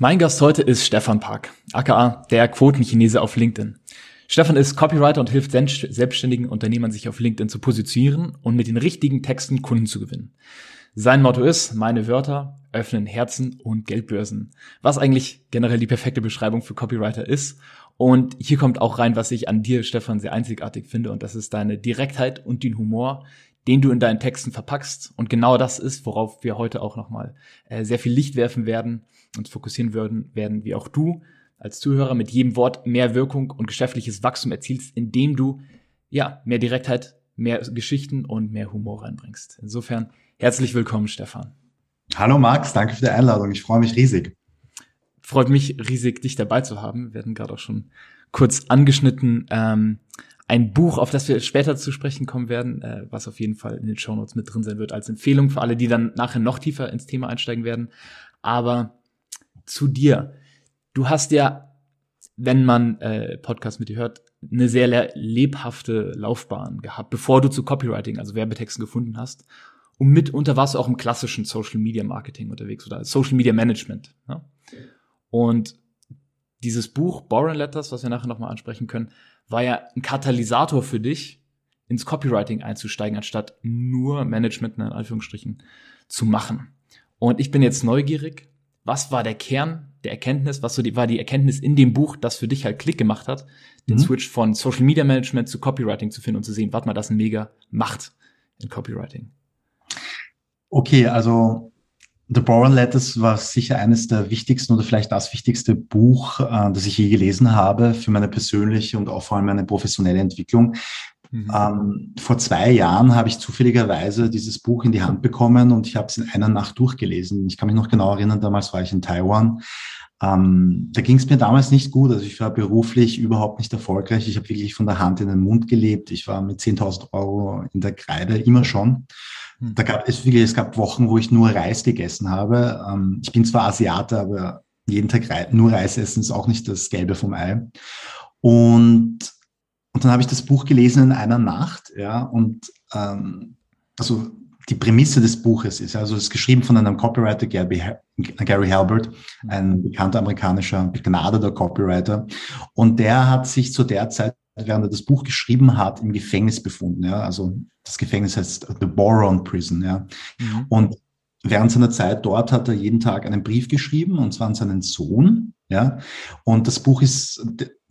Mein Gast heute ist Stefan Park, aka der Quotenchinese auf LinkedIn. Stefan ist Copywriter und hilft selbstständigen Unternehmern, sich auf LinkedIn zu positionieren und mit den richtigen Texten Kunden zu gewinnen. Sein Motto ist, meine Wörter öffnen Herzen und Geldbörsen. Was eigentlich generell die perfekte Beschreibung für Copywriter ist. Und hier kommt auch rein, was ich an dir, Stefan, sehr einzigartig finde. Und das ist deine Direktheit und den Humor, den du in deinen Texten verpackst. Und genau das ist, worauf wir heute auch nochmal äh, sehr viel Licht werfen werden, uns fokussieren würden, werden, wie auch du als Zuhörer mit jedem Wort mehr Wirkung und geschäftliches Wachstum erzielst, indem du ja mehr Direktheit, mehr Geschichten und mehr Humor reinbringst. Insofern herzlich willkommen, Stefan. Hallo Max, danke für die Einladung. Ich freue mich riesig. Freut mich riesig, dich dabei zu haben. Wir werden gerade auch schon kurz angeschnitten. Ähm, ein Buch, auf das wir später zu sprechen kommen werden, äh, was auf jeden Fall in den Shownotes mit drin sein wird als Empfehlung für alle, die dann nachher noch tiefer ins Thema einsteigen werden. Aber zu dir. Du hast ja, wenn man äh, Podcast mit dir hört, eine sehr lebhafte Laufbahn gehabt, bevor du zu Copywriting, also Werbetexten gefunden hast. Und mitunter warst du auch im klassischen Social Media Marketing unterwegs oder Social Media Management. Ja? Und dieses Buch Boring Letters, was wir nachher nochmal ansprechen können, war ja ein Katalysator für dich, ins Copywriting einzusteigen, anstatt nur Management in Anführungsstrichen zu machen. Und ich bin jetzt neugierig. Was war der Kern der Erkenntnis? Was so die, war die Erkenntnis in dem Buch, das für dich halt Klick gemacht hat, den mhm. Switch von Social Media Management zu Copywriting zu finden und zu sehen, warte mal, das ein mega macht in Copywriting? Okay, also The Boron Letters war sicher eines der wichtigsten oder vielleicht das wichtigste Buch, äh, das ich je gelesen habe für meine persönliche und auch vor allem meine professionelle Entwicklung. Mhm. Ähm, vor zwei Jahren habe ich zufälligerweise dieses Buch in die Hand bekommen und ich habe es in einer Nacht durchgelesen. Ich kann mich noch genau erinnern, damals war ich in Taiwan. Ähm, da ging es mir damals nicht gut. Also ich war beruflich überhaupt nicht erfolgreich. Ich habe wirklich von der Hand in den Mund gelebt. Ich war mit 10.000 Euro in der Kreide, immer schon. Hm. Da gab es wirklich, es gab Wochen, wo ich nur Reis gegessen habe. Ähm, ich bin zwar Asiate, aber jeden Tag nur Reis essen ist auch nicht das Gelbe vom Ei. Und, und dann habe ich das Buch gelesen in einer Nacht, ja, und ähm, also die Prämisse des Buches ist, also es ist geschrieben von einem Copywriter, Gary, Gary Halbert, ein bekannter amerikanischer, begnadeter Copywriter. Und der hat sich zu der Zeit während er das Buch geschrieben hat, im Gefängnis befunden. Ja? Also das Gefängnis heißt The Boron Prison. Ja? Mhm. Und während seiner Zeit dort hat er jeden Tag einen Brief geschrieben, und zwar an seinen Sohn. Ja, und das Buch ist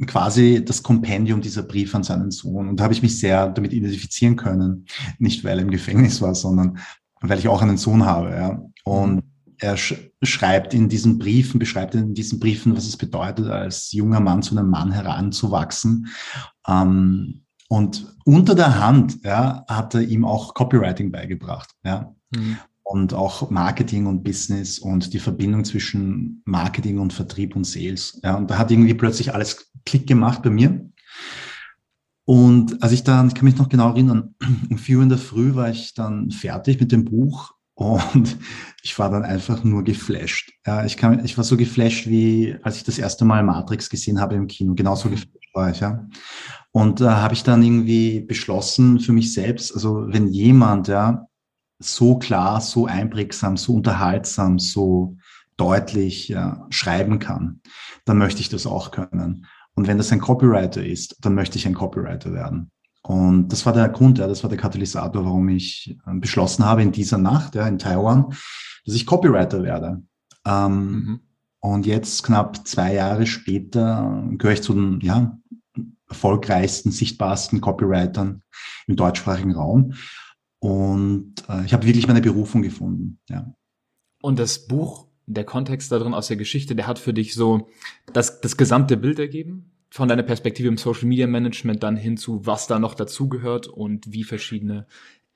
quasi das Kompendium dieser Brief an seinen Sohn. Und da habe ich mich sehr damit identifizieren können. Nicht, weil er im Gefängnis war, sondern weil ich auch einen Sohn habe. Ja. Und er sch schreibt in diesen Briefen, beschreibt in diesen Briefen, was es bedeutet, als junger Mann zu einem Mann heranzuwachsen. Ähm, und unter der Hand ja, hat er ihm auch Copywriting beigebracht. Ja. Mhm. Und auch Marketing und Business und die Verbindung zwischen Marketing und Vertrieb und Sales. Ja. Und da hat irgendwie plötzlich alles Klick gemacht bei mir. Und als ich dann, ich kann mich noch genau erinnern, um vier Uhr in der Früh war ich dann fertig mit dem Buch und ich war dann einfach nur geflasht. Ja, ich, kann, ich war so geflasht, wie als ich das erste Mal Matrix gesehen habe im Kino. Genauso mhm. geflasht war ich, ja. Und da äh, habe ich dann irgendwie beschlossen für mich selbst, also wenn jemand, ja, so klar, so einprägsam, so unterhaltsam, so deutlich ja, schreiben kann, dann möchte ich das auch können. Und wenn das ein Copywriter ist, dann möchte ich ein Copywriter werden. Und das war der Grund, ja, das war der Katalysator, warum ich äh, beschlossen habe in dieser Nacht, ja, in Taiwan, dass ich Copywriter werde. Ähm, mhm. Und jetzt, knapp zwei Jahre später, gehöre ich zu den ja, erfolgreichsten, sichtbarsten Copywritern im deutschsprachigen Raum. Und äh, ich habe wirklich meine Berufung gefunden. Ja. Und das Buch, der Kontext darin aus der Geschichte, der hat für dich so das, das gesamte Bild ergeben? von deiner Perspektive im Social Media Management dann hin zu, was da noch dazugehört und wie verschiedene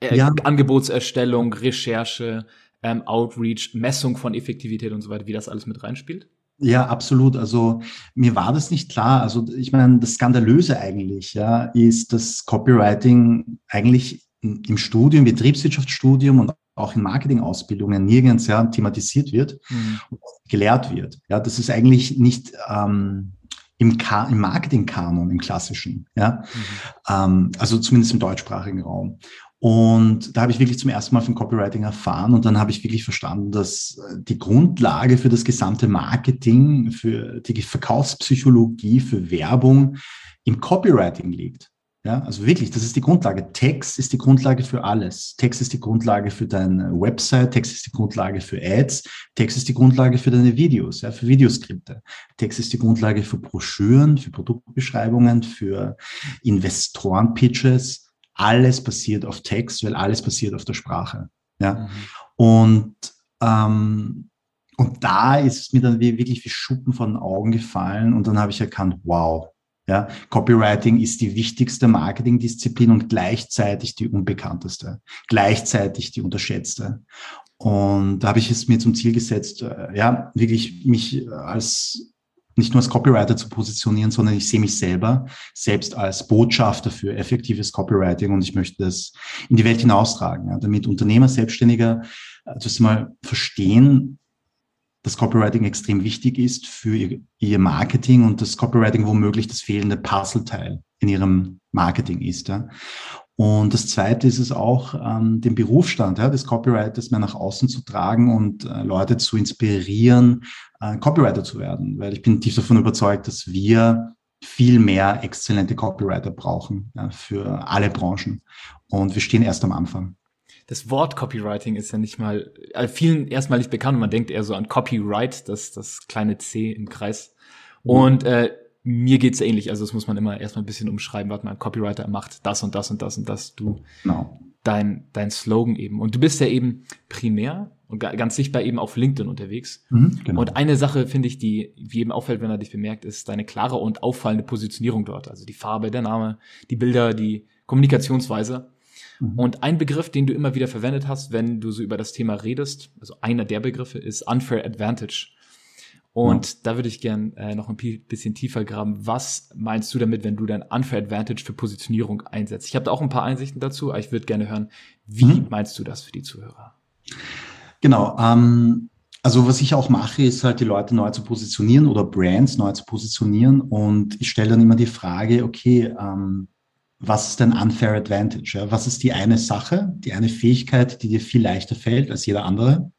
äh, ja. Angebotserstellung, Recherche, ähm, Outreach, Messung von Effektivität und so weiter, wie das alles mit reinspielt? Ja, absolut. Also mir war das nicht klar. Also ich meine, das Skandalöse eigentlich, ja, ist, dass Copywriting eigentlich im Studium, Betriebswirtschaftsstudium und auch in Marketingausbildungen nirgends ja, thematisiert wird mhm. und gelehrt wird. Ja, das ist eigentlich nicht ähm, im, Ka im Marketingkanon, im klassischen. Ja, mhm. ähm, also zumindest im deutschsprachigen Raum. Und da habe ich wirklich zum ersten Mal von Copywriting erfahren und dann habe ich wirklich verstanden, dass äh, die Grundlage für das gesamte Marketing, für die Verkaufspsychologie, für Werbung im Copywriting liegt. Ja, also wirklich, das ist die Grundlage. Text ist die Grundlage für alles. Text ist die Grundlage für deine Website, Text ist die Grundlage für Ads, Text ist die Grundlage für deine Videos, ja, für Videoskripte. Text ist die Grundlage für Broschüren, für Produktbeschreibungen, für Investorenpitches alles basiert auf Text, weil alles basiert auf der Sprache. Ja. Mhm. Und, ähm, und da ist es mir dann wirklich wie Schuppen von den Augen gefallen und dann habe ich erkannt, wow, ja, Copywriting ist die wichtigste Marketingdisziplin und gleichzeitig die unbekannteste, gleichzeitig die unterschätzte. Und da habe ich es mir zum Ziel gesetzt, äh, ja, wirklich mich als nicht nur als Copywriter zu positionieren, sondern ich sehe mich selber selbst als Botschafter für effektives Copywriting und ich möchte das in die Welt hinaustragen, ja, damit Unternehmer, Selbstständiger äh, zuerst mal verstehen, dass Copywriting extrem wichtig ist für ihr, ihr Marketing und das Copywriting womöglich das fehlende Puzzleteil in ihrem Marketing ist. Ja. Und das Zweite ist es auch, ähm, den Berufsstand ja, des Copywriters mehr nach außen zu tragen und äh, Leute zu inspirieren, äh, Copywriter zu werden. Weil ich bin tief davon überzeugt, dass wir viel mehr exzellente Copywriter brauchen ja, für alle Branchen. Und wir stehen erst am Anfang. Das Wort Copywriting ist ja nicht mal äh, vielen erstmalig bekannt. Man denkt eher so an Copyright, das, das kleine C im Kreis. Mhm. Und äh, mir geht's ähnlich. Also das muss man immer erstmal ein bisschen umschreiben. Warte mal, ein Copywriter macht das und das und das und das. Du, genau. dein, dein Slogan eben. Und du bist ja eben primär und ganz sichtbar eben auf LinkedIn unterwegs. Mhm, genau. Und eine Sache finde ich, die wie eben auffällt, wenn er dich bemerkt, ist deine klare und auffallende Positionierung dort. Also die Farbe, der Name, die Bilder, die Kommunikationsweise. Mhm. Und ein Begriff, den du immer wieder verwendet hast, wenn du so über das Thema redest, also einer der Begriffe ist Unfair Advantage. Und ja. da würde ich gern äh, noch ein bisschen tiefer graben. Was meinst du damit, wenn du dein Unfair Advantage für Positionierung einsetzt? Ich habe da auch ein paar Einsichten dazu, aber ich würde gerne hören, wie mhm. meinst du das für die Zuhörer? Genau. Ähm, also was ich auch mache, ist halt die Leute neu zu positionieren oder Brands neu zu positionieren. Und ich stelle dann immer die Frage, okay, ähm, was ist denn Unfair Advantage? Ja? Was ist die eine Sache, die eine Fähigkeit, die dir viel leichter fällt als jeder andere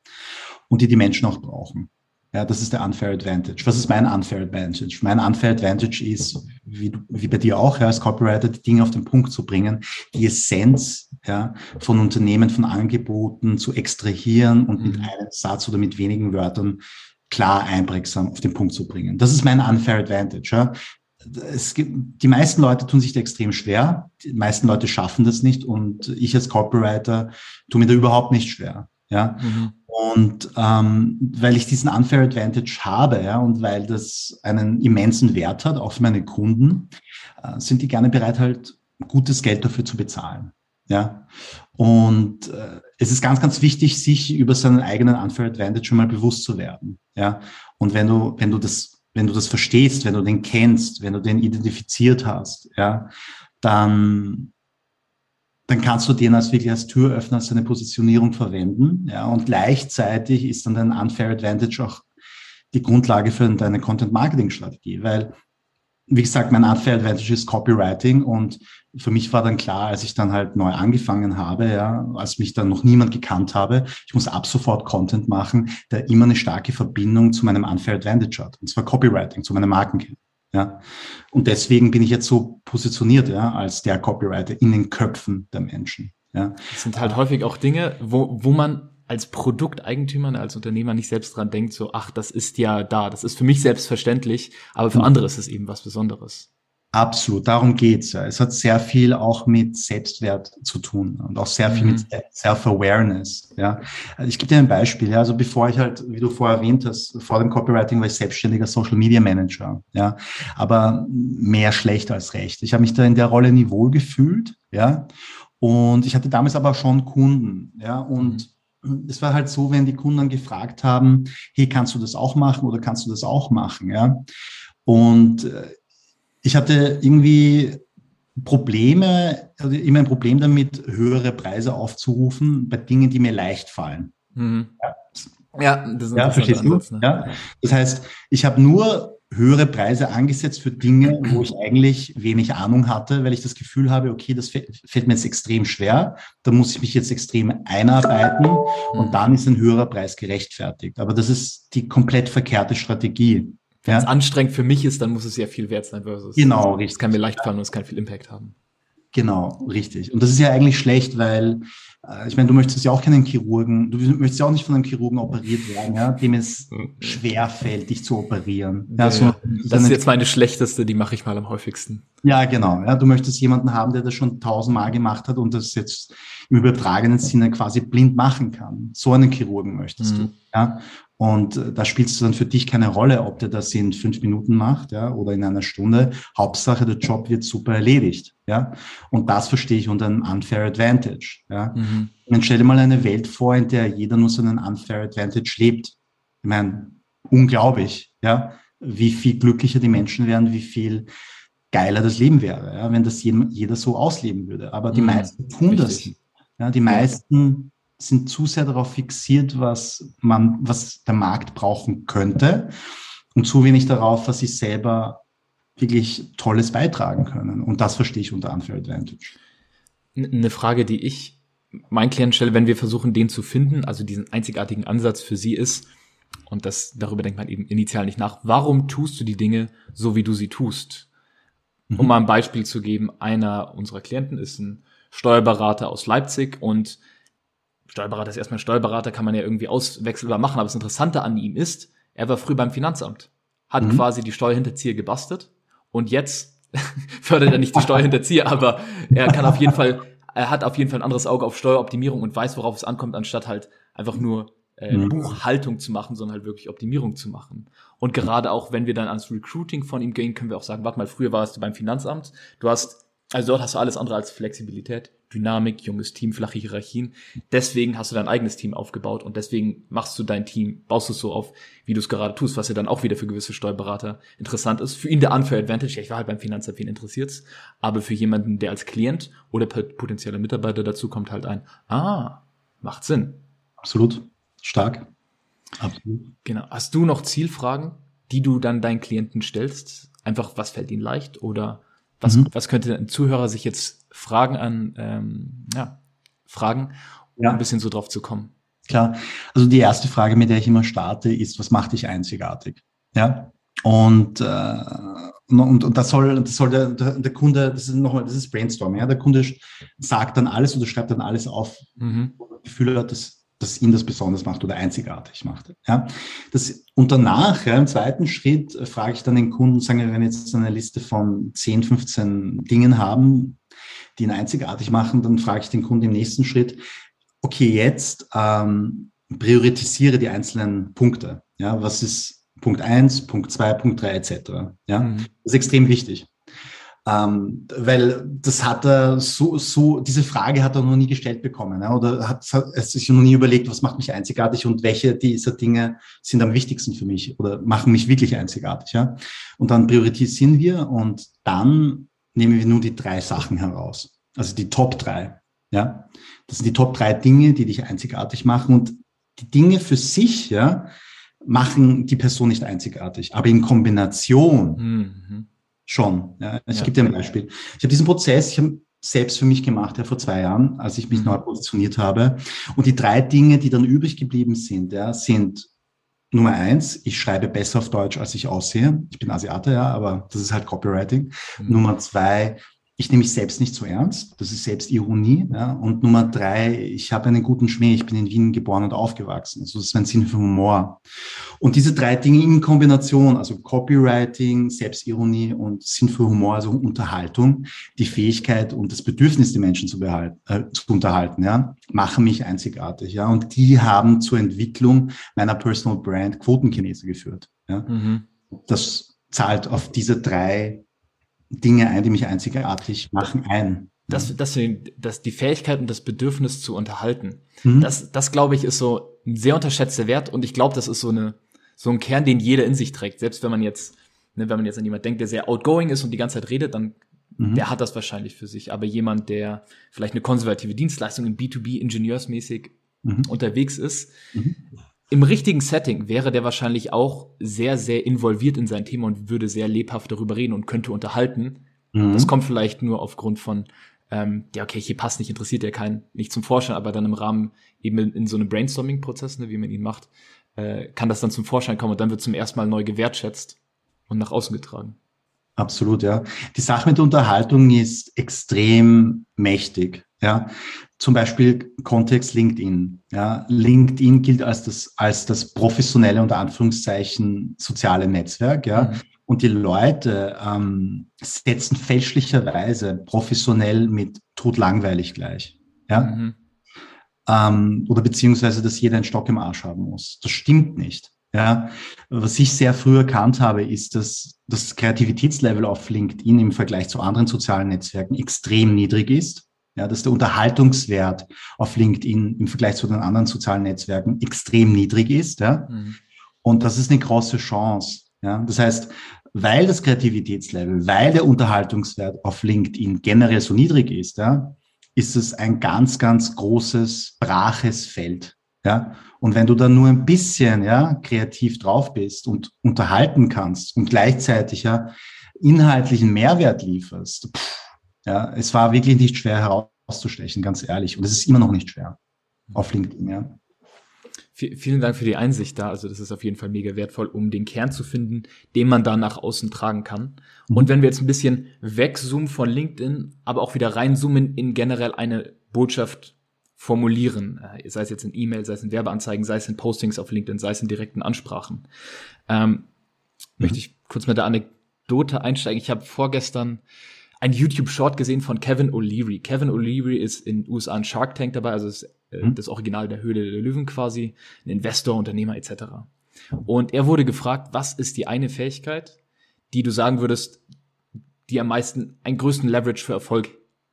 und die die Menschen auch brauchen? Ja, das ist der Unfair Advantage. Was ist mein Unfair Advantage? Mein Unfair Advantage ist, wie, wie bei dir auch, ja, als Copywriter, die Dinge auf den Punkt zu bringen, die Essenz ja, von Unternehmen, von Angeboten zu extrahieren und mit mhm. einem Satz oder mit wenigen Wörtern klar einprägsam auf den Punkt zu bringen. Das ist mein Unfair Advantage. Ja. Es gibt, die meisten Leute tun sich da extrem schwer. Die meisten Leute schaffen das nicht und ich als Copywriter tue mir da überhaupt nicht schwer. Ja. Mhm. Und ähm, weil ich diesen Unfair Advantage habe, ja, und weil das einen immensen Wert hat, auch für meine Kunden, äh, sind die gerne bereit, halt gutes Geld dafür zu bezahlen. Ja. Und äh, es ist ganz, ganz wichtig, sich über seinen eigenen Unfair Advantage schon mal bewusst zu werden. Ja. Und wenn du, wenn du das, wenn du das verstehst, wenn du den kennst, wenn du den identifiziert hast, ja, dann dann kannst du den als wirklich als Türöffner, als eine Positionierung verwenden. Ja, und gleichzeitig ist dann dein Unfair Advantage auch die Grundlage für deine Content-Marketing-Strategie, weil, wie gesagt, mein Unfair Advantage ist Copywriting und für mich war dann klar, als ich dann halt neu angefangen habe, ja, als mich dann noch niemand gekannt habe, ich muss ab sofort Content machen, der immer eine starke Verbindung zu meinem Unfair Advantage hat, und zwar Copywriting, zu meiner Markenkette. Ja. Und deswegen bin ich jetzt so positioniert, ja, als der Copywriter in den Köpfen der Menschen. Ja. Das sind halt häufig auch Dinge, wo, wo man als Produkteigentümer, als Unternehmer nicht selbst dran denkt, so, ach, das ist ja da, das ist für mich selbstverständlich, aber für mhm. andere ist es eben was Besonderes. Absolut, darum geht's ja. Es hat sehr viel auch mit Selbstwert zu tun und auch sehr viel mhm. mit Self-Awareness. Ja, also ich gebe dir ein Beispiel. Ja, also bevor ich halt, wie du vorher erwähnt hast, vor dem Copywriting war ich selbstständiger Social Media Manager. Ja, aber mehr schlecht als recht. Ich habe mich da in der Rolle nie wohl gefühlt. Ja, und ich hatte damals aber schon Kunden. Ja, und mhm es war halt so, wenn die Kunden gefragt haben, hey, kannst du das auch machen oder kannst du das auch machen, ja? Und äh, ich hatte irgendwie Probleme, also immer ein Problem damit, höhere Preise aufzurufen bei Dingen, die mir leicht fallen. Mhm. Ja. ja, das ist ja, verstehst? Ansatz, ne? ja. Das heißt, ich habe nur höhere Preise angesetzt für Dinge, wo ich eigentlich wenig Ahnung hatte, weil ich das Gefühl habe, okay, das fällt mir jetzt extrem schwer, da muss ich mich jetzt extrem einarbeiten und dann ist ein höherer Preis gerechtfertigt. Aber das ist die komplett verkehrte Strategie. Wenn es anstrengend für mich ist, dann muss es ja viel wert sein versus. Genau, richtig. Es kann mir leicht fallen und es kann viel Impact haben. Genau, richtig. Und das ist ja eigentlich schlecht, weil ich meine, du möchtest ja auch keinen Chirurgen, du möchtest ja auch nicht von einem Chirurgen operiert werden, ja, dem es mhm. schwer fällt, dich zu operieren. Ja, so, ja. Das ist jetzt meine schlechteste, die mache ich mal am häufigsten. Ja, genau. Ja, du möchtest jemanden haben, der das schon tausendmal gemacht hat und das jetzt im übertragenen Sinne quasi blind machen kann. So einen Chirurgen möchtest mhm. du. Ja. Und äh, da spielst du dann für dich keine Rolle, ob der das in fünf Minuten macht, ja, oder in einer Stunde. Hauptsache, der Job wird super erledigt, ja. Und das verstehe ich unter einem unfair advantage, ja. Mhm. Und stell dir mal eine Welt vor, in der jeder nur so einen unfair advantage lebt. Ich meine, unglaublich, ja, wie viel glücklicher die Menschen wären, wie viel geiler das Leben wäre, ja, wenn das jeder so ausleben würde. Aber die mhm. meisten tun Richtig. das nicht. Ja, die meisten sind zu sehr darauf fixiert, was man, was der Markt brauchen könnte und zu wenig darauf, was sie selber wirklich Tolles beitragen können. Und das verstehe ich unter Unfair Advantage. Eine Frage, die ich meinen Klienten stelle, wenn wir versuchen, den zu finden, also diesen einzigartigen Ansatz für sie ist, und das, darüber denkt man eben initial nicht nach, warum tust du die Dinge so, wie du sie tust? Um mhm. mal ein Beispiel zu geben, einer unserer Klienten ist ein Steuerberater aus Leipzig und Steuerberater ist erstmal ein Steuerberater, kann man ja irgendwie auswechselbar machen, aber das Interessante an ihm ist, er war früh beim Finanzamt, hat mhm. quasi die Steuerhinterzieher gebastelt und jetzt fördert er nicht die Steuerhinterzieher, aber er kann auf jeden Fall, er hat auf jeden Fall ein anderes Auge auf Steueroptimierung und weiß, worauf es ankommt, anstatt halt einfach nur äh, mhm. Buchhaltung zu machen, sondern halt wirklich Optimierung zu machen. Und gerade auch, wenn wir dann ans Recruiting von ihm gehen, können wir auch sagen, warte mal, früher warst du beim Finanzamt, du hast, also dort hast du alles andere als Flexibilität. Dynamik, junges Team, flache Hierarchien. Deswegen hast du dein eigenes Team aufgebaut und deswegen machst du dein Team, baust es so auf, wie du es gerade tust, was ja dann auch wieder für gewisse Steuerberater interessant ist. Für ihn der Unfair Advantage, ja, ich war halt beim Finanzamt, wen interessiert's, aber für jemanden, der als Klient oder potenzieller Mitarbeiter dazu kommt, halt ein, ah, macht Sinn. Absolut. Stark. Absolut. Genau. Hast du noch Zielfragen, die du dann deinen Klienten stellst? Einfach, was fällt ihnen leicht oder was, mhm. was könnte ein Zuhörer sich jetzt fragen an, ähm, ja, fragen, um ja. ein bisschen so drauf zu kommen? Klar. Also die erste Frage, mit der ich immer starte, ist, was macht dich einzigartig? Ja. Und, äh, und, und das soll, das soll der, der, der Kunde, das ist nochmal, das ist Brainstorming, ja. Der Kunde sagt dann alles oder schreibt dann alles auf, mhm. wo das Gefühl hat, dass das ihn das besonders macht oder einzigartig macht. Ja, das, und danach, ja, im zweiten Schritt, äh, frage ich dann den Kunden, sagen wir, wenn wir jetzt eine Liste von 10, 15 Dingen haben, die ihn einzigartig machen, dann frage ich den Kunden im nächsten Schritt, okay, jetzt ähm, priorisiere die einzelnen Punkte. Ja, was ist Punkt eins, Punkt zwei, Punkt drei etc. Ja, mhm. das ist extrem wichtig. Ähm, weil das hat er so, so, diese Frage hat er noch nie gestellt bekommen, ja, oder hat, hat sich noch nie überlegt, was macht mich einzigartig und welche dieser Dinge sind am wichtigsten für mich oder machen mich wirklich einzigartig, ja. Und dann priorisieren wir und dann nehmen wir nur die drei Sachen heraus. Also die Top drei, ja. Das sind die Top drei Dinge, die dich einzigartig machen und die Dinge für sich, ja, machen die Person nicht einzigartig, aber in Kombination mhm Schon. Ja. Ich ja. gebe dir ein Beispiel. Ich habe diesen Prozess, ich habe selbst für mich gemacht, ja, vor zwei Jahren, als ich mich mhm. neu positioniert habe. Und die drei Dinge, die dann übrig geblieben sind, ja, sind Nummer eins, ich schreibe besser auf Deutsch, als ich aussehe. Ich bin Asiate, ja, aber das ist halt Copywriting. Mhm. Nummer zwei, ich nehme mich selbst nicht so ernst. Das ist Selbstironie. Ja. Und Nummer drei, ich habe einen guten Schmäh. Ich bin in Wien geboren und aufgewachsen. Also das ist mein Sinn für Humor. Und diese drei Dinge in Kombination, also Copywriting, Selbstironie und Sinn für Humor, also Unterhaltung, die Fähigkeit und das Bedürfnis, die Menschen zu, behalten, äh, zu unterhalten, ja, machen mich einzigartig. Ja. Und die haben zur Entwicklung meiner Personal Brand Quotenkinese geführt. Ja. Mhm. Das zahlt auf diese drei Dinge ein, die mich einzigartig machen, ein. das, das, das, die Fähigkeit und das Bedürfnis zu unterhalten, mhm. das, das glaube ich, ist so ein sehr unterschätzter Wert und ich glaube, das ist so eine, so ein Kern, den jeder in sich trägt. Selbst wenn man jetzt, ne, wenn man jetzt an jemand denkt, der sehr outgoing ist und die ganze Zeit redet, dann mhm. der hat das wahrscheinlich für sich. Aber jemand, der vielleicht eine konservative Dienstleistung im B2B ingenieursmäßig mhm. unterwegs ist, mhm. Im richtigen Setting wäre der wahrscheinlich auch sehr, sehr involviert in sein Thema und würde sehr lebhaft darüber reden und könnte unterhalten. Mhm. Das kommt vielleicht nur aufgrund von ähm, ja, okay, hier passt nicht, interessiert ja keinen, nicht zum Vorschein, aber dann im Rahmen eben in, in so einem Brainstorming-Prozess, ne, wie man ihn macht, äh, kann das dann zum Vorschein kommen und dann wird zum ersten Mal neu gewertschätzt und nach außen getragen. Absolut, ja. Die Sache mit der Unterhaltung ist extrem mächtig. Ja, zum Beispiel Kontext LinkedIn. Ja, LinkedIn gilt als das, als das professionelle, unter Anführungszeichen, soziale Netzwerk. Ja, mhm. Und die Leute ähm, setzen fälschlicherweise professionell mit totlangweilig gleich. Ja? Mhm. Ähm, oder beziehungsweise, dass jeder einen Stock im Arsch haben muss. Das stimmt nicht. Ja, was ich sehr früh erkannt habe, ist, dass das Kreativitätslevel auf LinkedIn im Vergleich zu anderen sozialen Netzwerken extrem niedrig ist. Ja, dass der Unterhaltungswert auf LinkedIn im Vergleich zu den anderen sozialen Netzwerken extrem niedrig ist. Ja. Mhm. Und das ist eine große Chance. Ja, das heißt, weil das Kreativitätslevel, weil der Unterhaltungswert auf LinkedIn generell so niedrig ist, ja, ist es ein ganz, ganz großes, braches Feld. Ja, und wenn du dann nur ein bisschen, ja, kreativ drauf bist und unterhalten kannst und gleichzeitig, ja, inhaltlichen Mehrwert lieferst, pff, ja, es war wirklich nicht schwer herauszustechen, ganz ehrlich. Und es ist immer noch nicht schwer auf LinkedIn, ja vielen Dank für die Einsicht da. Also das ist auf jeden Fall mega wertvoll, um den Kern zu finden, den man da nach außen tragen kann. Mhm. Und wenn wir jetzt ein bisschen wegzoomen von LinkedIn, aber auch wieder reinzoomen in generell eine Botschaft formulieren, äh, sei es jetzt in E-Mail, sei es in Werbeanzeigen, sei es in Postings auf LinkedIn, sei es in direkten Ansprachen, ähm, mhm. möchte ich kurz mit der Anekdote einsteigen. Ich habe vorgestern ein YouTube-Short gesehen von Kevin O'Leary. Kevin O'Leary ist in USA ein Shark Tank dabei, also ist äh, mhm. das Original der Höhle der Löwen quasi, ein Investor, Unternehmer etc. Und er wurde gefragt, was ist die eine Fähigkeit, die du sagen würdest, die am meisten einen größten Leverage für Erfolg,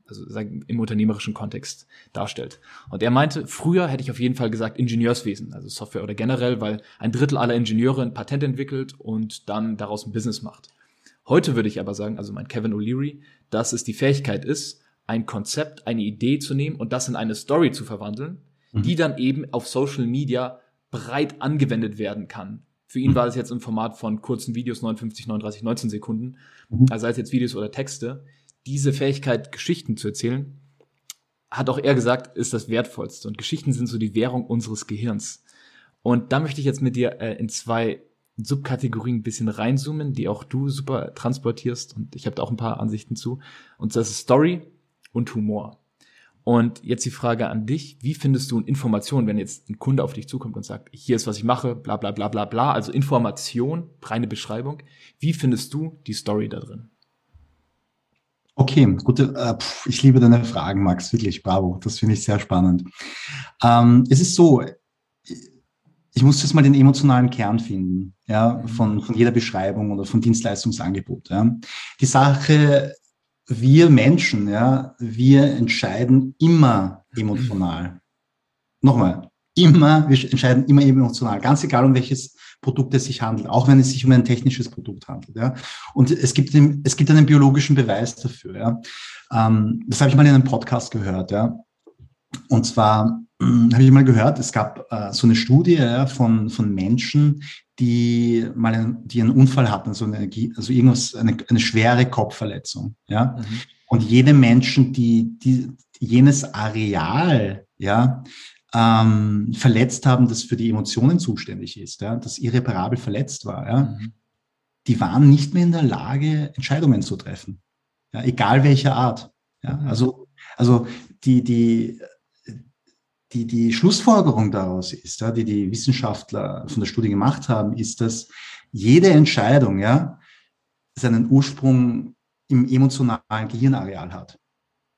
also sagen, im unternehmerischen Kontext darstellt. Und er meinte, früher hätte ich auf jeden Fall gesagt Ingenieurswesen, also Software oder generell, weil ein Drittel aller Ingenieure ein Patent entwickelt und dann daraus ein Business macht. Heute würde ich aber sagen, also mein Kevin O'Leary, dass es die Fähigkeit ist, ein Konzept, eine Idee zu nehmen und das in eine Story zu verwandeln, mhm. die dann eben auf Social Media breit angewendet werden kann. Für ihn mhm. war es jetzt im Format von kurzen Videos, 59, 39, 19 Sekunden, mhm. also sei es jetzt Videos oder Texte. Diese Fähigkeit, Geschichten zu erzählen, hat auch er gesagt, ist das Wertvollste. Und Geschichten sind so die Währung unseres Gehirns. Und da möchte ich jetzt mit dir äh, in zwei Subkategorien ein bisschen reinzoomen, die auch du super transportierst und ich habe da auch ein paar Ansichten zu. Und das ist Story und Humor. Und jetzt die Frage an dich, wie findest du Informationen, wenn jetzt ein Kunde auf dich zukommt und sagt, hier ist, was ich mache, bla bla bla bla bla, also Information, reine Beschreibung, wie findest du die Story da drin? Okay, gute, äh, ich liebe deine Fragen, Max, wirklich, bravo, das finde ich sehr spannend. Ähm, es ist so, ich muss jetzt mal den emotionalen Kern finden, ja, von, von jeder Beschreibung oder von Dienstleistungsangebot. Ja. Die Sache, wir Menschen, ja, wir entscheiden immer emotional. Nochmal, immer, wir entscheiden immer emotional, ganz egal um welches Produkt es sich handelt, auch wenn es sich um ein technisches Produkt handelt. Ja. Und es gibt, es gibt einen biologischen Beweis dafür. Ja. Ähm, das habe ich mal in einem Podcast gehört. Ja. Und zwar habe ich mal gehört, es gab äh, so eine Studie ja, von, von Menschen, die mal einen, die einen Unfall hatten, so eine, also irgendwas, eine, eine schwere Kopfverletzung. Ja? Mhm. Und jene Menschen, die, die jenes Areal ja, ähm, verletzt haben, das für die Emotionen zuständig ist, ja, das irreparabel verletzt war, ja, mhm. die waren nicht mehr in der Lage, Entscheidungen zu treffen. Ja, egal welcher Art. Ja, also, also die, die, die, die Schlussfolgerung daraus ist, ja, die die Wissenschaftler von der Studie gemacht haben, ist, dass jede Entscheidung ja, seinen Ursprung im emotionalen Gehirnareal hat.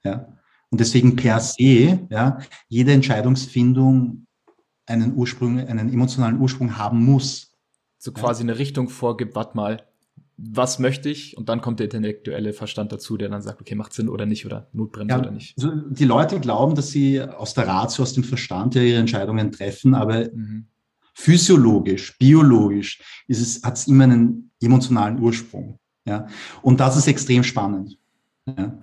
Ja. Und deswegen per se ja, jede Entscheidungsfindung einen Ursprung, einen emotionalen Ursprung haben muss. So quasi ja. eine Richtung vorgibt, warte mal, was möchte ich? Und dann kommt der intellektuelle Verstand dazu, der dann sagt, okay, macht Sinn oder nicht oder Notbremse ja, oder nicht. Also die Leute glauben, dass sie aus der Ratio, aus dem Verstand ihre Entscheidungen treffen, aber mhm. physiologisch, biologisch ist es, hat es immer einen emotionalen Ursprung. Ja? Und das ist extrem spannend. Ja.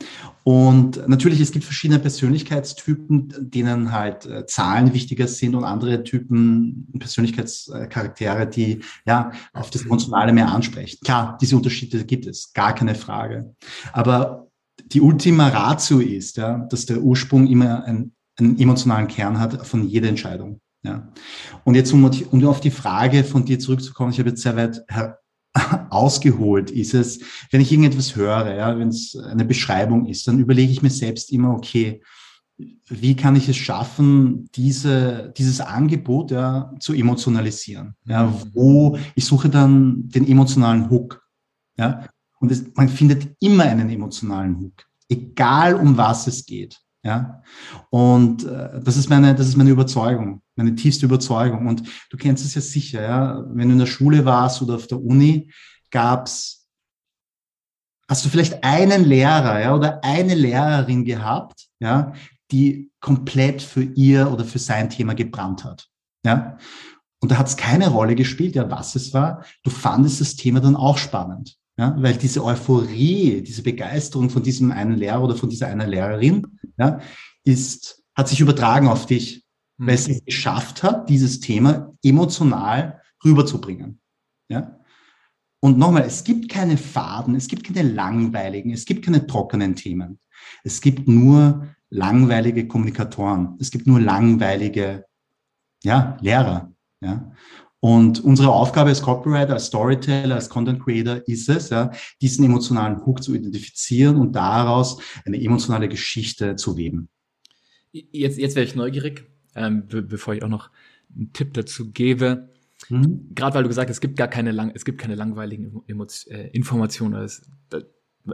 Und natürlich, es gibt verschiedene Persönlichkeitstypen, denen halt äh, Zahlen wichtiger sind und andere Typen, Persönlichkeitscharaktere, die ja auf das Emotionale mehr ansprechen. Klar, diese Unterschiede gibt es, gar keine Frage. Aber die Ultima Ratio ist, ja, dass der Ursprung immer einen, einen emotionalen Kern hat von jeder Entscheidung. Ja. Und jetzt, um, um auf die Frage von dir zurückzukommen, ich habe jetzt sehr weit ausgeholt ist es, wenn ich irgendetwas höre, ja, wenn es eine Beschreibung ist, dann überlege ich mir selbst immer, okay, wie kann ich es schaffen, diese, dieses Angebot ja, zu emotionalisieren? Ja, mhm. wo ich suche dann den emotionalen Hook. Ja, und es, man findet immer einen emotionalen Hook, egal um was es geht. Ja, und äh, das ist meine, das ist meine Überzeugung, meine tiefste Überzeugung. Und du kennst es ja sicher, ja, wenn du in der Schule warst oder auf der Uni, gab's, hast du vielleicht einen Lehrer, ja, oder eine Lehrerin gehabt, ja, die komplett für ihr oder für sein Thema gebrannt hat, ja. Und da hat es keine Rolle gespielt, ja, was es war. Du fandest das Thema dann auch spannend. Ja, weil diese Euphorie, diese Begeisterung von diesem einen Lehrer oder von dieser einer Lehrerin, ja, ist, hat sich übertragen auf dich, mhm. weil sie es geschafft hat, dieses Thema emotional rüberzubringen. Ja. Und nochmal, es gibt keine Faden, es gibt keine langweiligen, es gibt keine trockenen Themen. Es gibt nur langweilige Kommunikatoren. Es gibt nur langweilige, ja, Lehrer. Ja. Und unsere Aufgabe als Copywriter, als Storyteller, als Content Creator ist es, ja, diesen emotionalen Hook zu identifizieren und daraus eine emotionale Geschichte zu weben. Jetzt, jetzt wäre ich neugierig, ähm, be bevor ich auch noch einen Tipp dazu gebe. Mhm. Gerade weil du gesagt hast, es gibt gar keine lang, es gibt keine langweiligen Emo äh, Informationen. Es,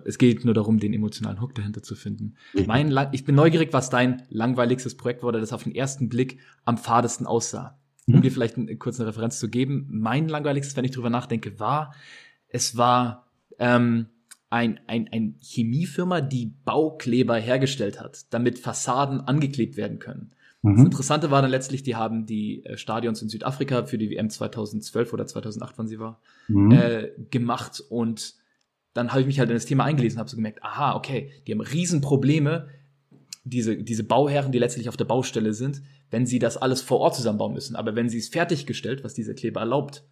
es geht nur darum, den emotionalen Hook dahinter zu finden. Mhm. Mein, ich bin neugierig, was dein langweiligstes Projekt war, das auf den ersten Blick am fadesten aussah um mhm. dir vielleicht eine, kurz eine Referenz zu geben, mein langweiligstes, wenn ich drüber nachdenke, war, es war ähm, ein, ein, ein Chemiefirma, die Baukleber hergestellt hat, damit Fassaden angeklebt werden können. Mhm. Das Interessante war dann letztlich, die haben die äh, Stadions in Südafrika für die WM 2012 oder 2008, wann sie war, mhm. äh, gemacht und dann habe ich mich halt in das Thema eingelesen, habe so gemerkt, aha, okay, die haben Riesenprobleme, diese, diese Bauherren, die letztlich auf der Baustelle sind, wenn sie das alles vor Ort zusammenbauen müssen. Aber wenn sie es fertiggestellt, was dieser Kleber erlaubt,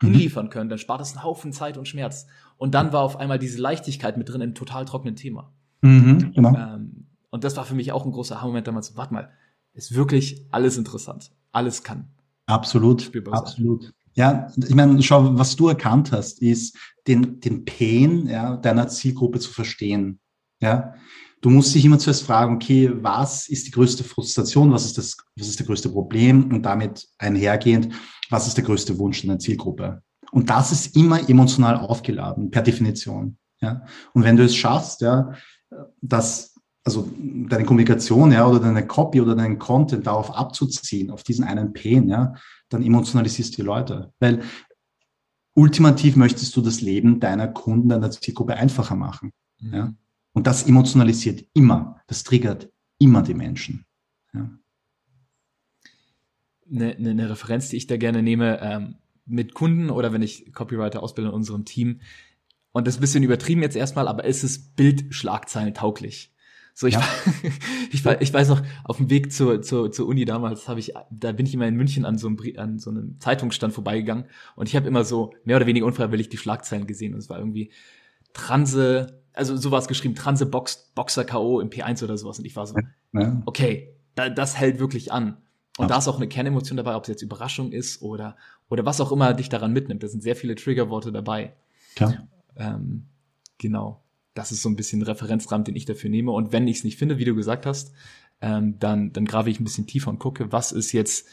mhm. hinliefern können, dann spart das einen Haufen Zeit und Schmerz. Und dann war auf einmal diese Leichtigkeit mit drin im total trockenen Thema. Mhm, genau. Ähm, und das war für mich auch ein großer Moment damals. Warte mal, ist wirklich alles interessant. Alles kann. Absolut. Absolut. Sein. Ja, ich meine, schau, was du erkannt hast, ist den, den Pain ja, deiner Zielgruppe zu verstehen. Ja, Du musst dich immer zuerst fragen, okay, was ist die größte Frustration, was ist das, was ist das größte Problem und damit einhergehend, was ist der größte Wunsch in der Zielgruppe? Und das ist immer emotional aufgeladen, per Definition. Ja? Und wenn du es schaffst, ja, dass also deine Kommunikation, ja, oder deine Copy oder deinen Content darauf abzuziehen, auf diesen einen Pain, ja, dann emotionalisierst du die Leute. Weil ultimativ möchtest du das Leben deiner Kunden, deiner Zielgruppe einfacher machen. Mhm. Ja. Und das emotionalisiert immer, das triggert immer die Menschen. Ja. Eine, eine, Referenz, die ich da gerne nehme, ähm, mit Kunden oder wenn ich Copywriter ausbilde in unserem Team, und das ist ein bisschen übertrieben jetzt erstmal, aber ist es Bildschlagzeilen tauglich. So, ich, ja. ich, ich weiß noch, auf dem Weg zur, zur, zur Uni damals habe ich, da bin ich immer in München an so einem, an so einem Zeitungsstand vorbeigegangen und ich habe immer so mehr oder weniger unfreiwillig die Schlagzeilen gesehen und es war irgendwie Transe also sowas geschrieben, Transe Box, Boxer K.O. im P1 oder sowas. Und ich war so, ja. okay, da, das hält wirklich an. Und ja. da ist auch eine Kernemotion dabei, ob es jetzt Überraschung ist oder, oder was auch immer dich daran mitnimmt. Da sind sehr viele Triggerworte dabei. Klar. Ähm, genau. Das ist so ein bisschen ein Referenzrahmen, den ich dafür nehme. Und wenn ich es nicht finde, wie du gesagt hast, ähm, dann, dann grave ich ein bisschen tiefer und gucke, was ist jetzt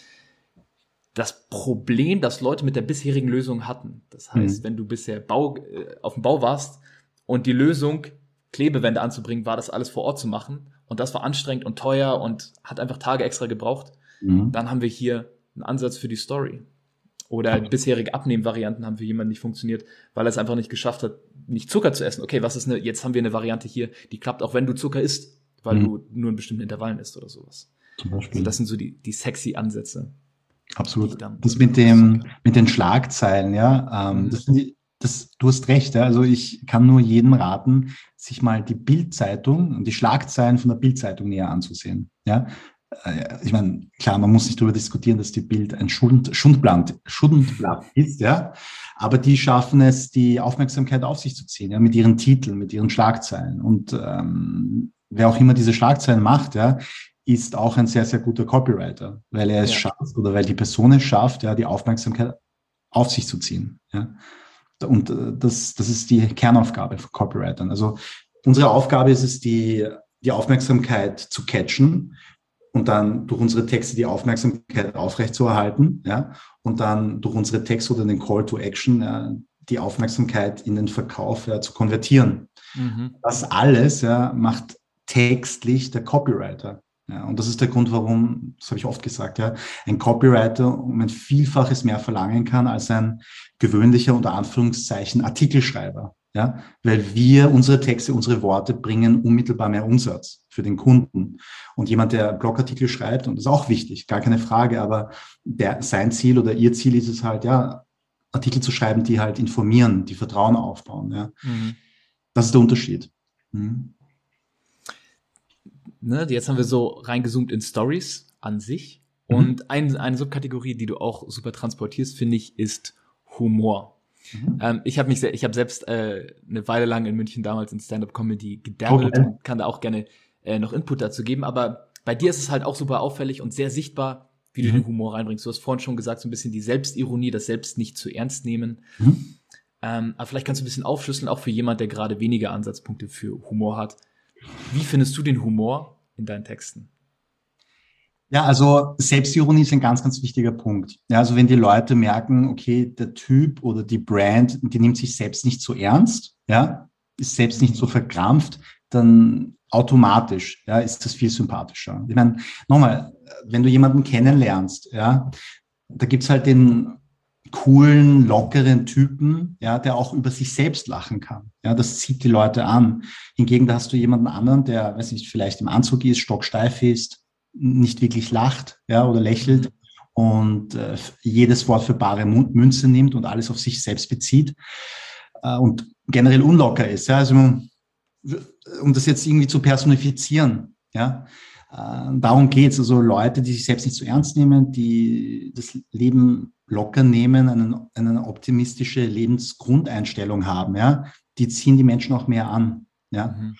das Problem, das Leute mit der bisherigen Lösung hatten. Das heißt, mhm. wenn du bisher Bau, äh, auf dem Bau warst und die Lösung, Klebewände anzubringen, war das alles vor Ort zu machen. Und das war anstrengend und teuer und hat einfach Tage extra gebraucht. Mhm. Dann haben wir hier einen Ansatz für die Story. Oder bisherige Abnehmvarianten haben für jemanden nicht funktioniert, weil er es einfach nicht geschafft hat, nicht Zucker zu essen. Okay, was ist eine, jetzt haben wir eine Variante hier, die klappt auch wenn du Zucker isst, weil mhm. du nur in bestimmten Intervallen isst oder sowas. Zum Beispiel. Also das sind so die, die sexy Ansätze. Absolut. Das mit dem, mit den Schlagzeilen, ja, ähm, mhm. das, das, du hast recht, ja. Also ich kann nur jedem raten, sich mal die Bildzeitung und die Schlagzeilen von der Bildzeitung näher anzusehen. Ja, äh, ich meine, klar, man muss nicht darüber diskutieren, dass die Bild ein Schund, Schundblatt, Schundblatt ist, ja. Aber die schaffen es, die Aufmerksamkeit auf sich zu ziehen, ja, mit ihren Titeln, mit ihren Schlagzeilen. Und ähm, wer auch immer diese Schlagzeilen macht, ja, ist auch ein sehr, sehr guter Copywriter, weil er es ja. schafft oder weil die Person es schafft, ja, die Aufmerksamkeit auf sich zu ziehen. Ja. Und äh, das, das ist die Kernaufgabe von Copywritern. Also unsere Aufgabe ist es, die, die Aufmerksamkeit zu catchen und dann durch unsere Texte die Aufmerksamkeit aufrechtzuerhalten, ja, und dann durch unsere Texte oder den Call to Action ja, die Aufmerksamkeit in den Verkauf ja, zu konvertieren. Mhm. Das alles ja, macht textlich der Copywriter. Ja, und das ist der Grund, warum, das habe ich oft gesagt, ja, ein Copywriter um ein Vielfaches mehr verlangen kann als ein gewöhnlicher, unter Anführungszeichen, Artikelschreiber. Ja, weil wir unsere Texte, unsere Worte bringen unmittelbar mehr Umsatz für den Kunden. Und jemand, der Blogartikel schreibt, und das ist auch wichtig, gar keine Frage, aber der, sein Ziel oder ihr Ziel ist es halt, ja, Artikel zu schreiben, die halt informieren, die Vertrauen aufbauen. Ja. Mhm. Das ist der Unterschied. Mhm ne, jetzt haben wir so reingezoomt in Stories an sich. Mhm. Und ein, eine Subkategorie, die du auch super transportierst, finde ich, ist Humor. Mhm. Ähm, ich habe mich, ich habe selbst äh, eine Weile lang in München damals in Stand-up-Comedy gedabbelt okay. und kann da auch gerne äh, noch Input dazu geben. Aber bei dir ist es halt auch super auffällig und sehr sichtbar, wie du mhm. den Humor reinbringst. Du hast vorhin schon gesagt, so ein bisschen die Selbstironie, das Selbst nicht zu ernst nehmen. Mhm. Ähm, aber vielleicht kannst du ein bisschen aufschlüsseln, auch für jemand, der gerade weniger Ansatzpunkte für Humor hat. Wie findest du den Humor in deinen Texten? Ja, also Selbstironie ist ein ganz, ganz wichtiger Punkt. Ja, also wenn die Leute merken, okay, der Typ oder die Brand, die nimmt sich selbst nicht so ernst, ja, ist selbst nicht so verkrampft, dann automatisch, ja, ist das viel sympathischer. Ich meine, nochmal, wenn du jemanden kennenlernst, ja, da gibt's halt den coolen, lockeren Typen, ja, der auch über sich selbst lachen kann. Ja, das zieht die Leute an. Hingegen, da hast du jemanden anderen, der, weiß nicht, vielleicht im Anzug ist, stocksteif ist, nicht wirklich lacht, ja, oder lächelt und äh, jedes Wort für bare Münze nimmt und alles auf sich selbst bezieht äh, und generell unlocker ist. Ja, also um das jetzt irgendwie zu personifizieren, ja, äh, darum geht's. Also Leute, die sich selbst nicht so ernst nehmen, die das Leben locker nehmen, eine, eine optimistische Lebensgrundeinstellung haben, ja, die ziehen die Menschen auch mehr an. Ja. Mhm.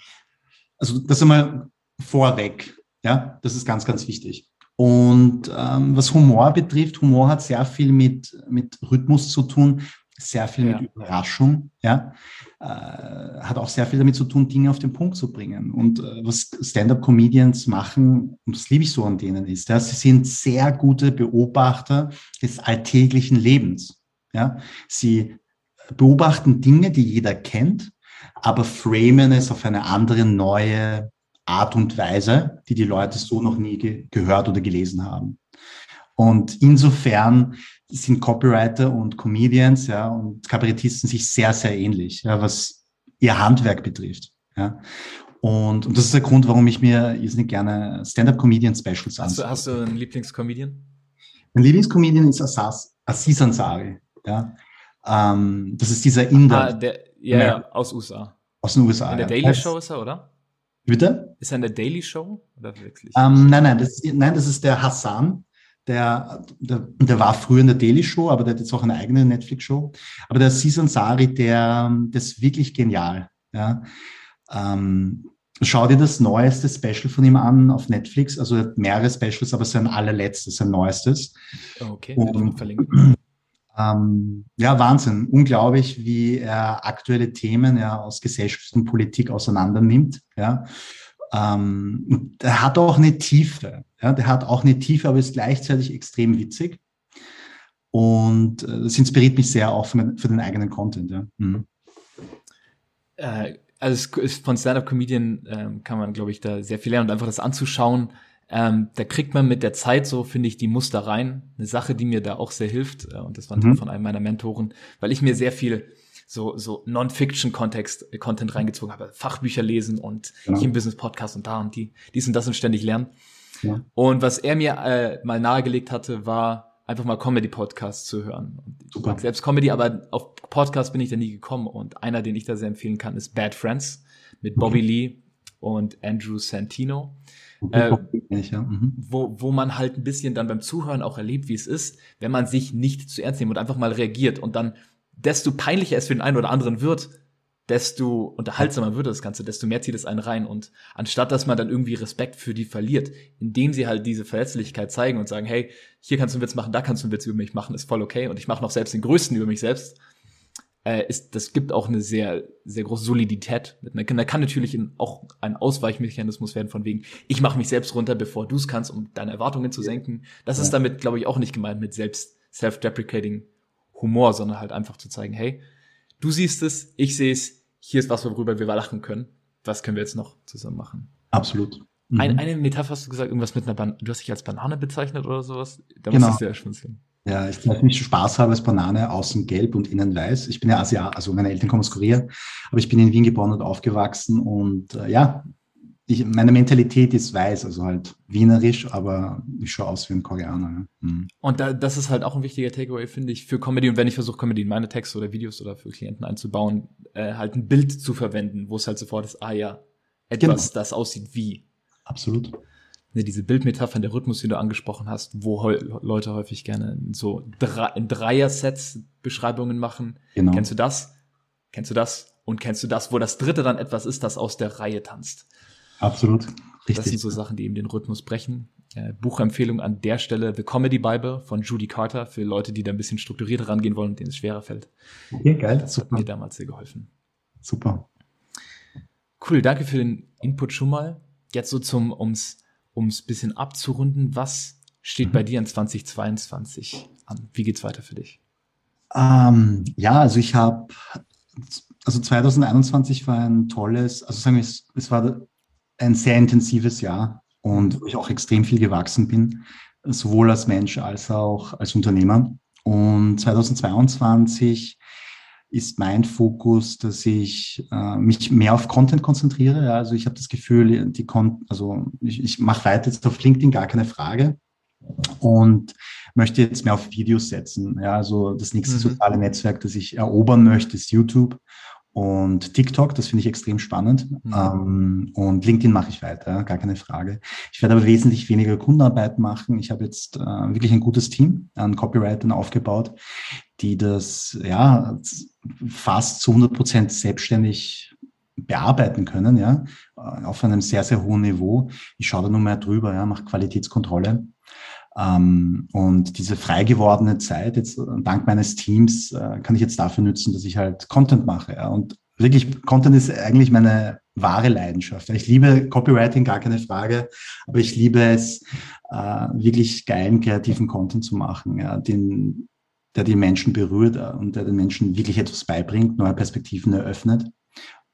Also das einmal vorweg. Ja, das ist ganz, ganz wichtig. Und ähm, was Humor betrifft, Humor hat sehr viel mit, mit Rhythmus zu tun, sehr viel ja. mit Überraschung, ja, äh, hat auch sehr viel damit zu tun, Dinge auf den Punkt zu bringen. Und äh, was Stand-up-Comedians machen, und das liebe ich so an denen, ist, ja, sie sind sehr gute Beobachter des alltäglichen Lebens. Ja, sie beobachten Dinge, die jeder kennt, aber framen es auf eine andere, neue Art und Weise, die die Leute so noch nie ge gehört oder gelesen haben. Und insofern sind Copywriter und Comedians ja, und Kabarettisten sich sehr, sehr ähnlich, ja, was ihr Handwerk betrifft. Ja. Und, und das ist der Grund, warum ich mir jetzt nicht gerne Stand-Up-Comedian-Specials anschaue. Hast, du, hast du einen Lieblingscomedian? Mein Lieblingscomedian ist Asas, Aziz Ansari. Ja. Ähm, das ist dieser Inder. Ah, der, ja, ja, aus USA. Aus den USA. In der ja. Daily Show ist er, oder? Bitte? Ist er in der Daily Show? Oder wirklich? Ähm, nein, nein das, ist, nein, das ist der Hassan der, der, der war früher in der Daily Show, aber der hat jetzt auch eine eigene Netflix-Show. Aber der Sisan Sari, der, der ist wirklich genial. Ja. Ähm, schau dir das neueste Special von ihm an auf Netflix. Also er hat mehrere Specials, aber sein allerletztes, sein neuestes. Okay, Und, verlinken. Ähm, ja, Wahnsinn. Unglaublich, wie er aktuelle Themen ja aus Gesellschaft und Politik auseinander nimmt. Ja. Ähm, der hat auch eine Tiefe. Ja, der hat auch eine Tiefe, aber ist gleichzeitig extrem witzig. Und äh, das inspiriert mich sehr auch für, für den eigenen Content. Ja. Mhm. Äh, also von Stand-up-Comedian äh, kann man, glaube ich, da sehr viel lernen und einfach das anzuschauen, Ähm, da kriegt man mit der Zeit so, finde ich, die Muster rein. Eine Sache, die mir da auch sehr hilft, äh, und das war mhm. von einem meiner Mentoren, weil ich mir sehr viel so, so Non-Fiction-Kontext, äh, Content reingezogen habe, Fachbücher lesen und genau. hier im Business-Podcast und da und die, dies und das und ständig lernen. Ja. Und was er mir äh, mal nahegelegt hatte, war einfach mal Comedy-Podcasts zu hören. Super. Selbst Comedy, aber auf Podcast bin ich da nie gekommen. Und einer, den ich da sehr empfehlen kann, ist Bad Friends mit Bobby okay. Lee und Andrew Santino. Äh, mhm. wo, wo man halt ein bisschen dann beim Zuhören auch erlebt, wie es ist, wenn man sich nicht zu ernst nimmt und einfach mal reagiert und dann desto peinlicher es für den einen oder anderen wird, desto unterhaltsamer wird das Ganze, desto mehr zieht es einen rein. Und anstatt dass man dann irgendwie Respekt für die verliert, indem sie halt diese Verletzlichkeit zeigen und sagen, hey, hier kannst du einen Witz machen, da kannst du einen Witz über mich machen, ist voll okay. Und ich mache noch selbst den größten über mich selbst, äh, ist, das gibt auch eine sehr, sehr große Solidität. Da kann natürlich auch ein Ausweichmechanismus werden von wegen, ich mache mich selbst runter, bevor du es kannst, um deine Erwartungen zu senken. Das ist damit, glaube ich, auch nicht gemeint mit selbst self-deprecating Humor, sondern halt einfach zu zeigen, hey, du siehst es, ich sehe es, hier ist was, worüber wir lachen können. Was können wir jetzt noch zusammen machen? Absolut. Mhm. Ein, eine Metapher hast du gesagt, irgendwas mit einer Banane, du hast dich als Banane bezeichnet oder sowas? Da genau. musst du sehr schmunzeln. Ja, ich glaube, mich Spaß habe als Banane, außen gelb und innen weiß. Ich bin ja Asiat, also meine Eltern kommen aus Korea, aber ich bin in Wien geboren und aufgewachsen und äh, ja, ich, meine Mentalität ist weiß, also halt wienerisch, aber ich schaue aus wie ein Koreaner. Ja. Mhm. Und da, das ist halt auch ein wichtiger Takeaway, finde ich, für Comedy. Und wenn ich versuche, Comedy in meine Texte oder Videos oder für Klienten einzubauen, äh, halt ein Bild zu verwenden, wo es halt sofort ist, ah ja, etwas, genau. das aussieht wie. Absolut. Ne, diese Bildmetapher, der Rhythmus, den du angesprochen hast, wo Leute häufig gerne so in Dreier-Sets Beschreibungen machen. Genau. Kennst du das? Kennst du das? Und kennst du das, wo das dritte dann etwas ist, das aus der Reihe tanzt? Absolut. Richtig. Das sind so Sachen, die eben den Rhythmus brechen. Äh, Buchempfehlung an der Stelle The Comedy Bible von Judy Carter für Leute, die da ein bisschen strukturierter rangehen wollen und denen es schwerer fällt. Okay, geil. Das hat mir damals sehr geholfen. Super. Cool, danke für den Input schon mal. Jetzt so zum, ums, ums bisschen abzurunden, was steht mhm. bei dir in 2022 an? Wie geht's weiter für dich? Ähm, ja, also ich habe, also 2021 war ein tolles, also sagen wir, es, es war ein sehr intensives Jahr und wo ich auch extrem viel gewachsen bin, sowohl als Mensch als auch als Unternehmer. Und 2022 ist mein Fokus, dass ich äh, mich mehr auf Content konzentriere. Also ich habe das Gefühl, die Con also ich, ich mache weiter jetzt auf LinkedIn, gar keine Frage. Und möchte jetzt mehr auf Videos setzen. Ja, also das nächste mhm. soziale Netzwerk, das ich erobern möchte, ist YouTube und TikTok, das finde ich extrem spannend. Mhm. Ähm, und LinkedIn mache ich weiter, gar keine Frage. Ich werde aber wesentlich weniger Kundenarbeit machen. Ich habe jetzt äh, wirklich ein gutes Team an Copywritern aufgebaut, die das ja fast zu 100 Prozent selbstständig bearbeiten können, ja, auf einem sehr, sehr hohen Niveau. Ich schaue da nur mehr drüber, ja, mache Qualitätskontrolle. Ähm, und diese frei gewordene Zeit, jetzt äh, dank meines Teams, äh, kann ich jetzt dafür nutzen, dass ich halt Content mache. Ja. Und wirklich, Content ist eigentlich meine wahre Leidenschaft. Ich liebe Copywriting, gar keine Frage, aber ich liebe es, äh, wirklich geilen, kreativen Content zu machen, ja, den, der die Menschen berührt und der den Menschen wirklich etwas beibringt, neue Perspektiven eröffnet.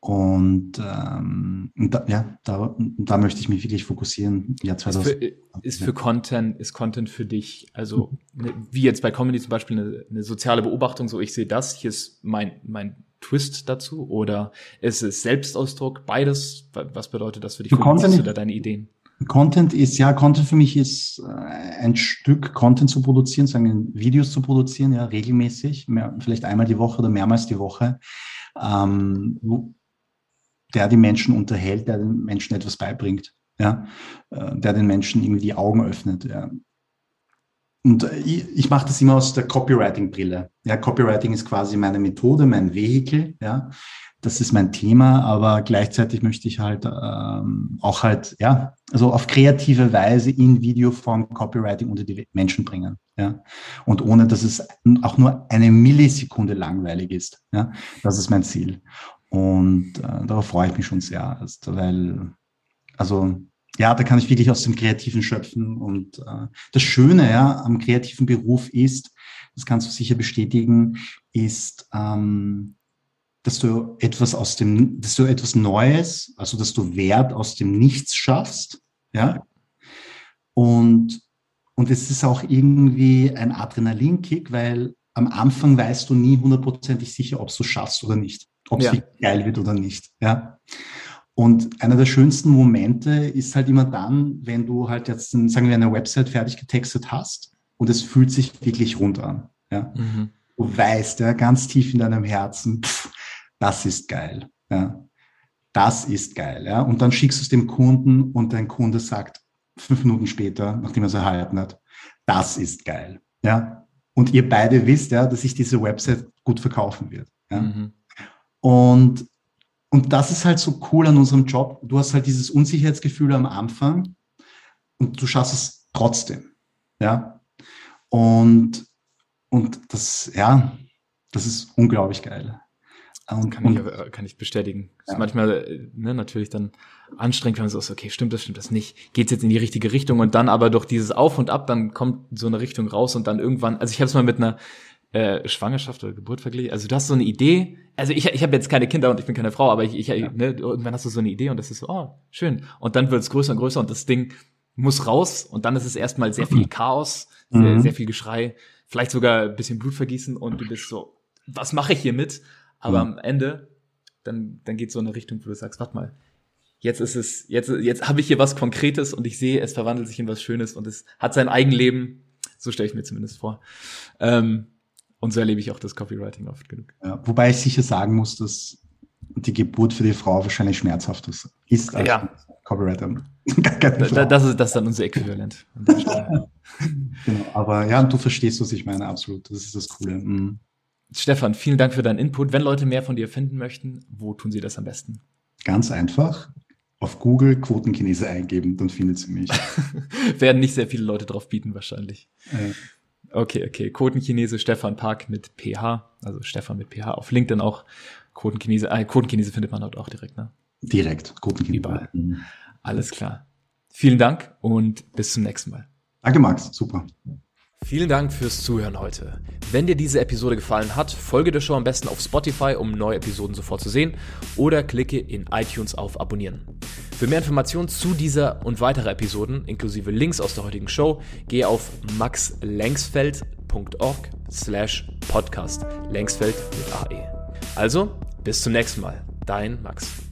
Und, ähm, da, ja, da, da möchte ich mich wirklich fokussieren. Ja, 2000, ist, für, ist für Content, ist Content für dich, also ne, wie jetzt bei Comedy zum Beispiel eine, eine soziale Beobachtung, so ich sehe das, hier ist mein, mein Twist dazu oder ist es Selbstausdruck, beides? Was bedeutet das für dich? Für Content, oder deine Ideen? Content ist, ja, Content für mich ist äh, ein Stück Content zu produzieren, sagen Videos zu produzieren, ja, regelmäßig, mehr, vielleicht einmal die Woche oder mehrmals die Woche. Ähm, der die Menschen unterhält, der den Menschen etwas beibringt, ja, äh, der den Menschen irgendwie die Augen öffnet. Ja. Und ich, ich mache das immer aus der Copywriting-Brille. Ja, Copywriting ist quasi meine Methode, mein Vehikel, ja. Das ist mein Thema, aber gleichzeitig möchte ich halt ähm, auch halt, ja, also auf kreative Weise in Videoform Copywriting unter die Menschen bringen. Ja. Und ohne dass es auch nur eine Millisekunde langweilig ist. Ja. Das ist mein Ziel. Und äh, darauf freue ich mich schon sehr, also, weil, also ja, da kann ich wirklich aus dem Kreativen schöpfen. Und äh, das Schöne ja, am kreativen Beruf ist, das kannst du sicher bestätigen, ist, ähm, dass du etwas aus dem, dass du etwas Neues, also dass du Wert aus dem Nichts schaffst, ja, Und, und es ist auch irgendwie ein Adrenalinkick, weil am Anfang weißt du nie hundertprozentig sicher, ob du schaffst oder nicht, ob es ja. geil wird oder nicht. Ja. Und einer der schönsten Momente ist halt immer dann, wenn du halt jetzt, sagen wir, eine Website fertig getextet hast und es fühlt sich wirklich rund an. Ja. Mhm. Du weißt ja ganz tief in deinem Herzen, pff, das ist geil. Ja. Das ist geil. Ja. Und dann schickst du es dem Kunden und dein Kunde sagt fünf Minuten später, nachdem er es erhalten hat, das ist geil. Ja. Und ihr beide wisst ja, dass sich diese Website gut verkaufen wird. Ja. Mhm. Und, und das ist halt so cool an unserem Job. Du hast halt dieses Unsicherheitsgefühl am Anfang und du schaffst es trotzdem. Ja. Und, und das, ja, das ist unglaublich geil. Und, kann, und, ich, kann ich bestätigen. Ja. Ist manchmal ne, natürlich dann anstrengend, wenn man so ist, okay, stimmt das, stimmt das nicht? Geht's jetzt in die richtige Richtung? Und dann aber durch dieses Auf und Ab, dann kommt so eine Richtung raus und dann irgendwann, also ich habe es mal mit einer äh, Schwangerschaft oder Geburt verglichen. Also du hast so eine Idee, also ich, ich habe jetzt keine Kinder und ich bin keine Frau, aber ich, ich ja. ne, irgendwann hast du so eine Idee und das ist so, oh, schön. Und dann wird's größer und größer und das Ding muss raus und dann ist es erstmal sehr viel Chaos, sehr, mhm. sehr viel Geschrei, vielleicht sogar ein bisschen Blutvergießen und du bist so, was mache ich hier mit? Aber mhm. am Ende, dann, dann geht so in eine Richtung, wo du sagst, warte mal, jetzt ist es, jetzt, jetzt habe ich hier was Konkretes und ich sehe, es verwandelt sich in was Schönes und es hat sein Eigenleben. So stelle ich mir zumindest vor. Ähm, und so erlebe ich auch das Copywriting oft genug. Ja, wobei ich sicher sagen muss, dass die Geburt für die Frau wahrscheinlich schmerzhaft ist als ja. Copywriter. da, das, ist, das ist dann unser Äquivalent. genau, aber ja, du verstehst, was ich meine, absolut. Das ist das Coole. Mhm. Stefan, vielen Dank für deinen Input. Wenn Leute mehr von dir finden möchten, wo tun sie das am besten? Ganz einfach. Auf Google Quotenchinese eingeben, dann findet sie mich. Werden nicht sehr viele Leute drauf bieten, wahrscheinlich. Äh. Okay, okay. Quotenchinese Stefan Park mit PH, also Stefan mit PH. Auf LinkedIn auch Quotenchinese. Äh, Quotenchinese findet man dort auch direkt, ne? Direkt, Quotenchinese. Überall. Mhm. Alles klar. Vielen Dank und bis zum nächsten Mal. Danke, Max. Super. Vielen Dank fürs Zuhören heute. Wenn dir diese Episode gefallen hat, folge der Show am besten auf Spotify, um neue Episoden sofort zu sehen, oder klicke in iTunes auf Abonnieren. Für mehr Informationen zu dieser und weitere Episoden, inklusive Links aus der heutigen Show, gehe auf maxlengsfeld.org slash podcast. Längsfeld mit AE. Also, bis zum nächsten Mal. Dein Max.